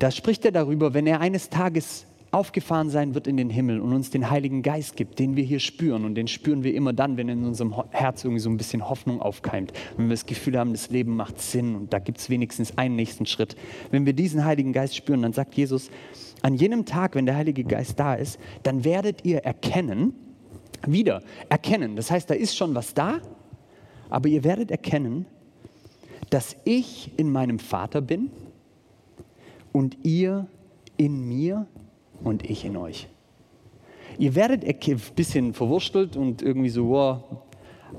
Da spricht er darüber, wenn er eines Tages aufgefahren sein wird in den Himmel und uns den Heiligen Geist gibt, den wir hier spüren. Und den spüren wir immer dann, wenn in unserem Herz irgendwie so ein bisschen Hoffnung aufkeimt. Wenn wir das Gefühl haben, das Leben macht Sinn und da gibt es wenigstens einen nächsten Schritt. Wenn wir diesen Heiligen Geist spüren, dann sagt Jesus, an jenem Tag, wenn der Heilige Geist da ist, dann werdet ihr erkennen, wieder erkennen. Das heißt, da ist schon was da, aber ihr werdet erkennen, dass ich in meinem Vater bin und ihr in mir und ich in euch. Ihr werdet ein bisschen verwurstelt und irgendwie so, wow.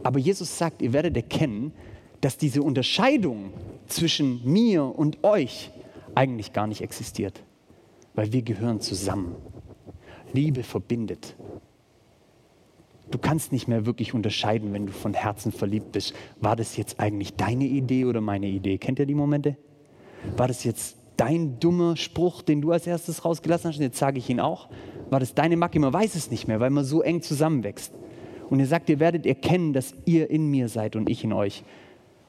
aber Jesus sagt, ihr werdet erkennen, dass diese Unterscheidung zwischen mir und euch eigentlich gar nicht existiert, weil wir gehören zusammen. Liebe verbindet. Du kannst nicht mehr wirklich unterscheiden, wenn du von Herzen verliebt bist. War das jetzt eigentlich deine Idee oder meine Idee? Kennt ihr die Momente? War das jetzt dein dummer Spruch, den du als erstes rausgelassen hast? Und jetzt sage ich ihn auch. War das deine Macke? Man weiß es nicht mehr, weil man so eng zusammenwächst. Und er sagt, ihr werdet erkennen, dass ihr in mir seid und ich in euch.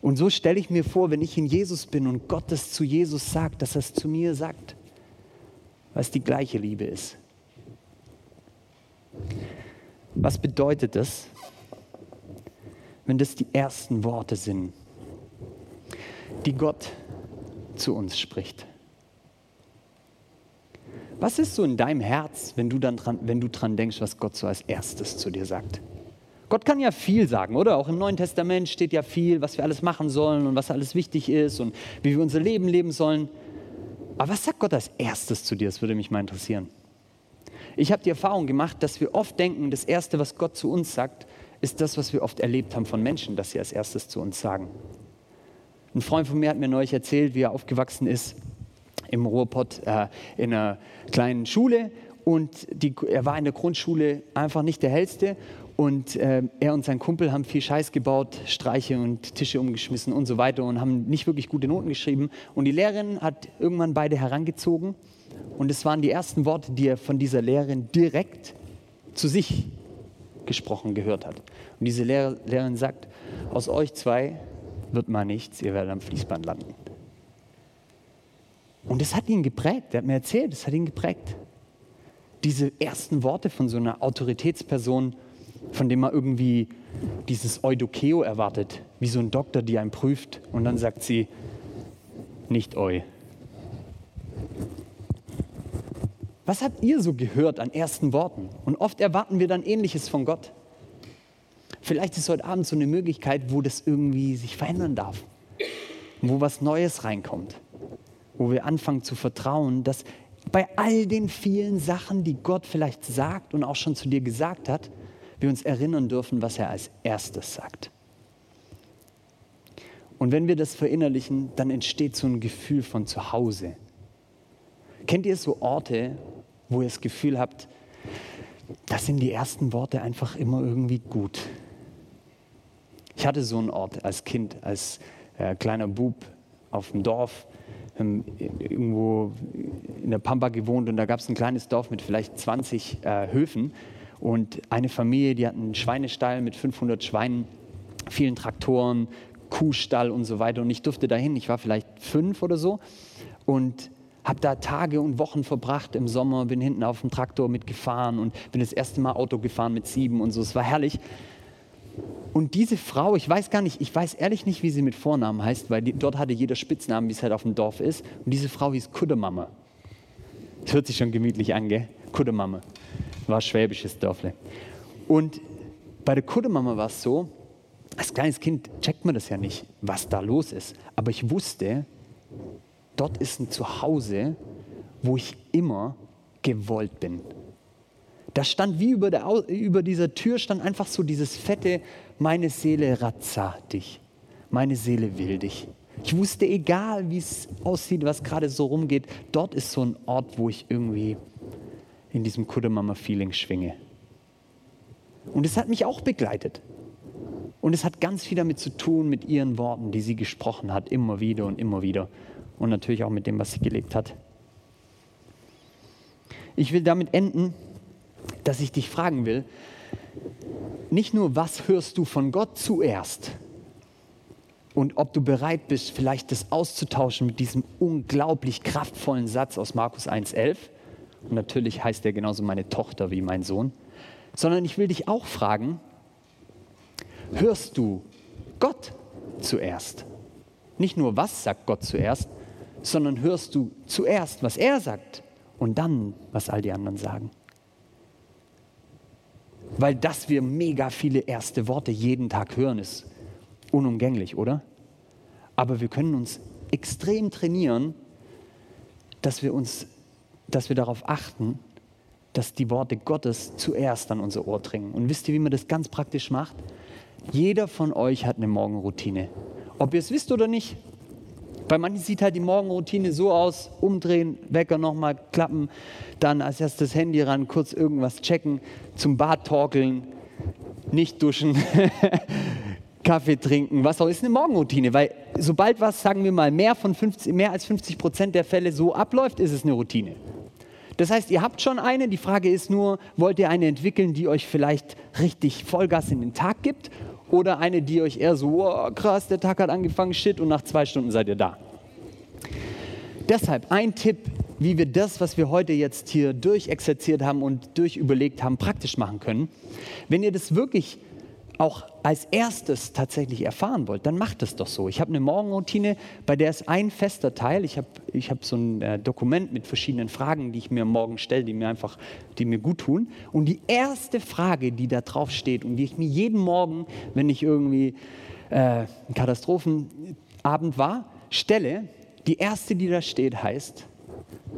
Und so stelle ich mir vor, wenn ich in Jesus bin und Gott das zu Jesus sagt, dass er es zu mir sagt, es die gleiche Liebe ist. Was bedeutet das, wenn das die ersten Worte sind, die Gott zu uns spricht? Was ist so in deinem Herz, wenn du, dann dran, wenn du dran denkst, was Gott so als erstes zu dir sagt? Gott kann ja viel sagen, oder? Auch im Neuen Testament steht ja viel, was wir alles machen sollen und was alles wichtig ist und wie wir unser Leben leben sollen. Aber was sagt Gott als erstes zu dir? Das würde mich mal interessieren. Ich habe die Erfahrung gemacht, dass wir oft denken, das Erste, was Gott zu uns sagt, ist das, was wir oft erlebt haben von Menschen, dass sie als erstes zu uns sagen. Ein Freund von mir hat mir neulich erzählt, wie er aufgewachsen ist im Ruhrpott äh, in einer kleinen Schule und die, er war in der Grundschule einfach nicht der hellste und äh, er und sein Kumpel haben viel Scheiß gebaut, Streiche und Tische umgeschmissen und so weiter und haben nicht wirklich gute Noten geschrieben. Und die Lehrerin hat irgendwann beide herangezogen und es waren die ersten Worte, die er von dieser Lehrerin direkt zu sich gesprochen gehört hat. Und diese Lehr Lehrerin sagt, aus euch zwei wird mal nichts, ihr werdet am Fließband landen. Und das hat ihn geprägt. Er hat mir erzählt, das hat ihn geprägt. Diese ersten Worte von so einer Autoritätsperson, von dem man irgendwie dieses Eudokeo erwartet, wie so ein Doktor, die einen prüft und dann sagt sie, nicht eu. Was habt ihr so gehört an ersten Worten? Und oft erwarten wir dann Ähnliches von Gott. Vielleicht ist heute Abend so eine Möglichkeit, wo das irgendwie sich verändern darf, wo was Neues reinkommt wo wir anfangen zu vertrauen, dass bei all den vielen Sachen, die Gott vielleicht sagt und auch schon zu dir gesagt hat, wir uns erinnern dürfen, was er als erstes sagt. Und wenn wir das verinnerlichen, dann entsteht so ein Gefühl von Zuhause. Kennt ihr so Orte, wo ihr das Gefühl habt, das sind die ersten Worte einfach immer irgendwie gut? Ich hatte so einen Ort als Kind, als äh, kleiner Bub auf dem Dorf ähm, irgendwo in der Pampa gewohnt und da gab es ein kleines Dorf mit vielleicht 20 äh, Höfen und eine Familie, die hat einen Schweinestall mit 500 Schweinen, vielen Traktoren, Kuhstall und so weiter und ich durfte dahin, ich war vielleicht fünf oder so und habe da Tage und Wochen verbracht im Sommer, bin hinten auf dem Traktor mitgefahren und bin das erste Mal Auto gefahren mit sieben und so, es war herrlich. Und diese Frau, ich weiß gar nicht, ich weiß ehrlich nicht, wie sie mit Vornamen heißt, weil die, dort hatte jeder Spitznamen, wie es halt auf dem Dorf ist. Und diese Frau hieß Kuddemame. Das hört sich schon gemütlich an, gell? Kuddemame. War schwäbisches Dörfle. Und bei der Kuddemame war es so, als kleines Kind checkt man das ja nicht, was da los ist. Aber ich wusste, dort ist ein Zuhause, wo ich immer gewollt bin. Da stand wie über, der, über dieser Tür stand einfach so dieses fette, meine Seele ratza dich, meine Seele will dich. Ich wusste, egal wie es aussieht, was gerade so rumgeht, dort ist so ein Ort, wo ich irgendwie in diesem Kuddelmama-Feeling schwinge. Und es hat mich auch begleitet. Und es hat ganz viel damit zu tun, mit ihren Worten, die sie gesprochen hat, immer wieder und immer wieder. Und natürlich auch mit dem, was sie gelebt hat. Ich will damit enden dass ich dich fragen will, nicht nur, was hörst du von Gott zuerst und ob du bereit bist, vielleicht das auszutauschen mit diesem unglaublich kraftvollen Satz aus Markus 1.11. Und natürlich heißt er genauso meine Tochter wie mein Sohn. Sondern ich will dich auch fragen, hörst du Gott zuerst? Nicht nur, was sagt Gott zuerst, sondern hörst du zuerst, was er sagt und dann, was all die anderen sagen. Weil dass wir mega viele erste Worte jeden Tag hören, ist unumgänglich, oder? Aber wir können uns extrem trainieren, dass wir uns, dass wir darauf achten, dass die Worte Gottes zuerst an unser Ohr dringen. Und wisst ihr, wie man das ganz praktisch macht? Jeder von euch hat eine Morgenroutine. Ob ihr es wisst oder nicht. Bei manchen sieht halt die Morgenroutine so aus: umdrehen, Wecker nochmal klappen, dann als erstes Handy ran, kurz irgendwas checken, zum Bad torkeln, nicht duschen, Kaffee trinken, was auch ist eine Morgenroutine. Weil sobald was, sagen wir mal, mehr, von 50, mehr als 50 Prozent der Fälle so abläuft, ist es eine Routine. Das heißt, ihr habt schon eine. Die Frage ist nur, wollt ihr eine entwickeln, die euch vielleicht richtig Vollgas in den Tag gibt? Oder eine, die euch eher so, oh, krass, der Tag hat angefangen, shit, und nach zwei Stunden seid ihr da. Deshalb ein Tipp, wie wir das, was wir heute jetzt hier durchexerziert haben und durchüberlegt haben, praktisch machen können. Wenn ihr das wirklich auch als erstes tatsächlich erfahren wollt, dann macht es doch so. Ich habe eine Morgenroutine, bei der ist ein fester Teil. Ich habe ich hab so ein äh, Dokument mit verschiedenen Fragen, die ich mir morgen stelle, die mir einfach, die mir gut tun. Und die erste Frage, die da drauf steht und die ich mir jeden Morgen, wenn ich irgendwie äh, ein Katastrophenabend war, stelle, die erste, die da steht, heißt,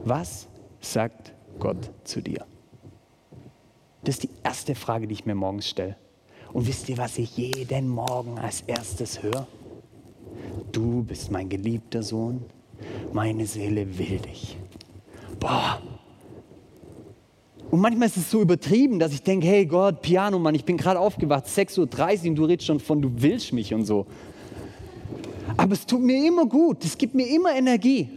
was sagt Gott zu dir? Das ist die erste Frage, die ich mir morgens stelle. Und wisst ihr, was ich jeden Morgen als erstes höre? Du bist mein geliebter Sohn, meine Seele will dich. Boah. Und manchmal ist es so übertrieben, dass ich denke, hey Gott, Piano, Mann, ich bin gerade aufgewacht, 6.30 Uhr und du redest schon von, du willst mich und so. Aber es tut mir immer gut, es gibt mir immer Energie.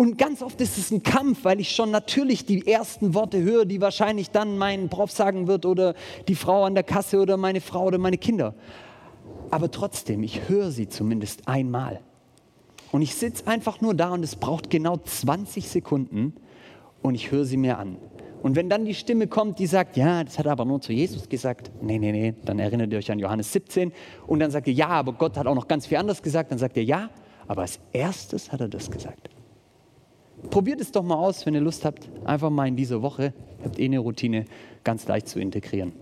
Und ganz oft ist es ein Kampf, weil ich schon natürlich die ersten Worte höre, die wahrscheinlich dann mein Prof sagen wird oder die Frau an der Kasse oder meine Frau oder meine Kinder. Aber trotzdem, ich höre sie zumindest einmal. Und ich sitze einfach nur da und es braucht genau 20 Sekunden und ich höre sie mir an. Und wenn dann die Stimme kommt, die sagt, ja, das hat er aber nur zu Jesus gesagt, nee, nee, nee, dann erinnert ihr euch an Johannes 17 und dann sagt ihr, ja, aber Gott hat auch noch ganz viel anderes gesagt, dann sagt ihr, ja, aber als erstes hat er das gesagt. Probiert es doch mal aus, wenn ihr Lust habt, einfach mal in dieser Woche, habt eh eine Routine, ganz leicht zu integrieren.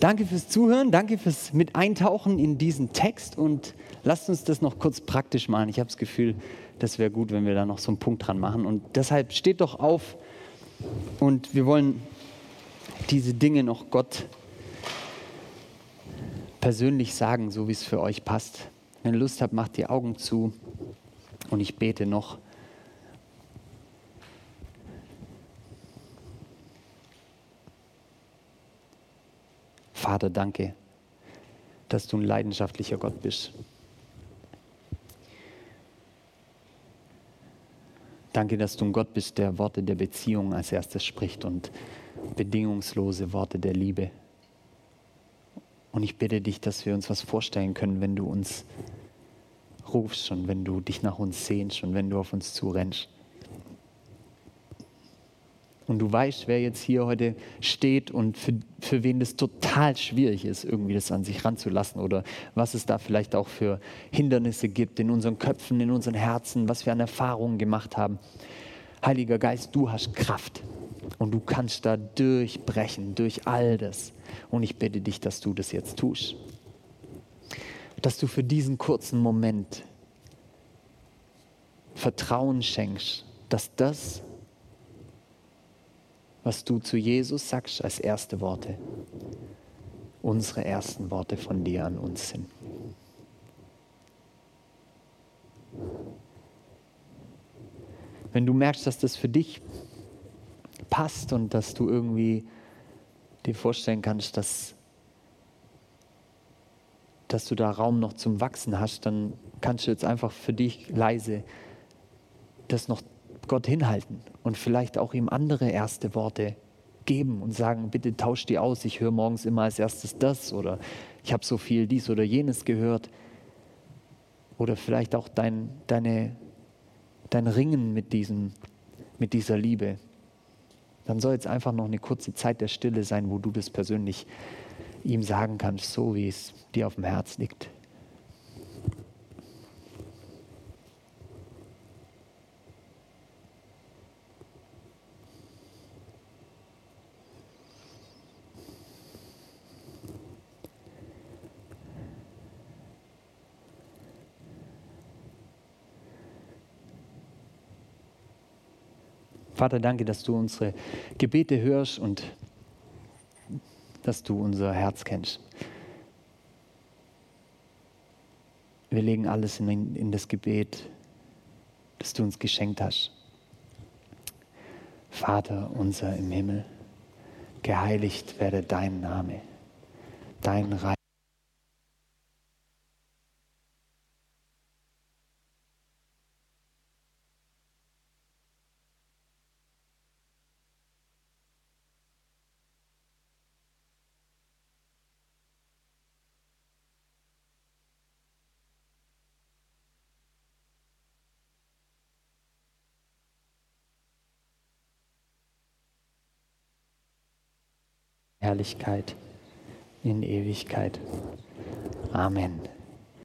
Danke fürs Zuhören, danke fürs Mit Eintauchen in diesen Text und lasst uns das noch kurz praktisch machen. Ich habe das Gefühl, das wäre gut, wenn wir da noch so einen Punkt dran machen. Und deshalb steht doch auf und wir wollen diese Dinge noch Gott persönlich sagen, so wie es für euch passt. Wenn ihr Lust habt, macht die Augen zu. Und ich bete noch. Vater, danke, dass du ein leidenschaftlicher Gott bist. Danke, dass du ein Gott bist, der Worte der Beziehung als erstes spricht und bedingungslose Worte der Liebe. Und ich bitte dich, dass wir uns was vorstellen können, wenn du uns rufst und wenn du dich nach uns sehnst und wenn du auf uns zurennst. Und du weißt, wer jetzt hier heute steht und für, für wen das total schwierig ist, irgendwie das an sich ranzulassen oder was es da vielleicht auch für Hindernisse gibt in unseren Köpfen, in unseren Herzen, was wir an Erfahrungen gemacht haben. Heiliger Geist, du hast Kraft und du kannst da durchbrechen, durch all das. Und ich bitte dich, dass du das jetzt tust dass du für diesen kurzen Moment Vertrauen schenkst, dass das, was du zu Jesus sagst als erste Worte, unsere ersten Worte von dir an uns sind. Wenn du merkst, dass das für dich passt und dass du irgendwie dir vorstellen kannst, dass dass du da Raum noch zum Wachsen hast, dann kannst du jetzt einfach für dich leise das noch Gott hinhalten und vielleicht auch ihm andere erste Worte geben und sagen, bitte tausch die aus, ich höre morgens immer als erstes das oder ich habe so viel dies oder jenes gehört. Oder vielleicht auch dein, deine, dein Ringen mit, diesem, mit dieser Liebe. Dann soll jetzt einfach noch eine kurze Zeit der Stille sein, wo du das persönlich ihm sagen kannst, so wie es dir auf dem Herz liegt. Vater, danke, dass du unsere Gebete hörst und dass du unser Herz kennst. Wir legen alles in, in das Gebet, das du uns geschenkt hast. Vater unser im Himmel, geheiligt werde dein Name, dein Reich. Herrlichkeit in Ewigkeit. Amen.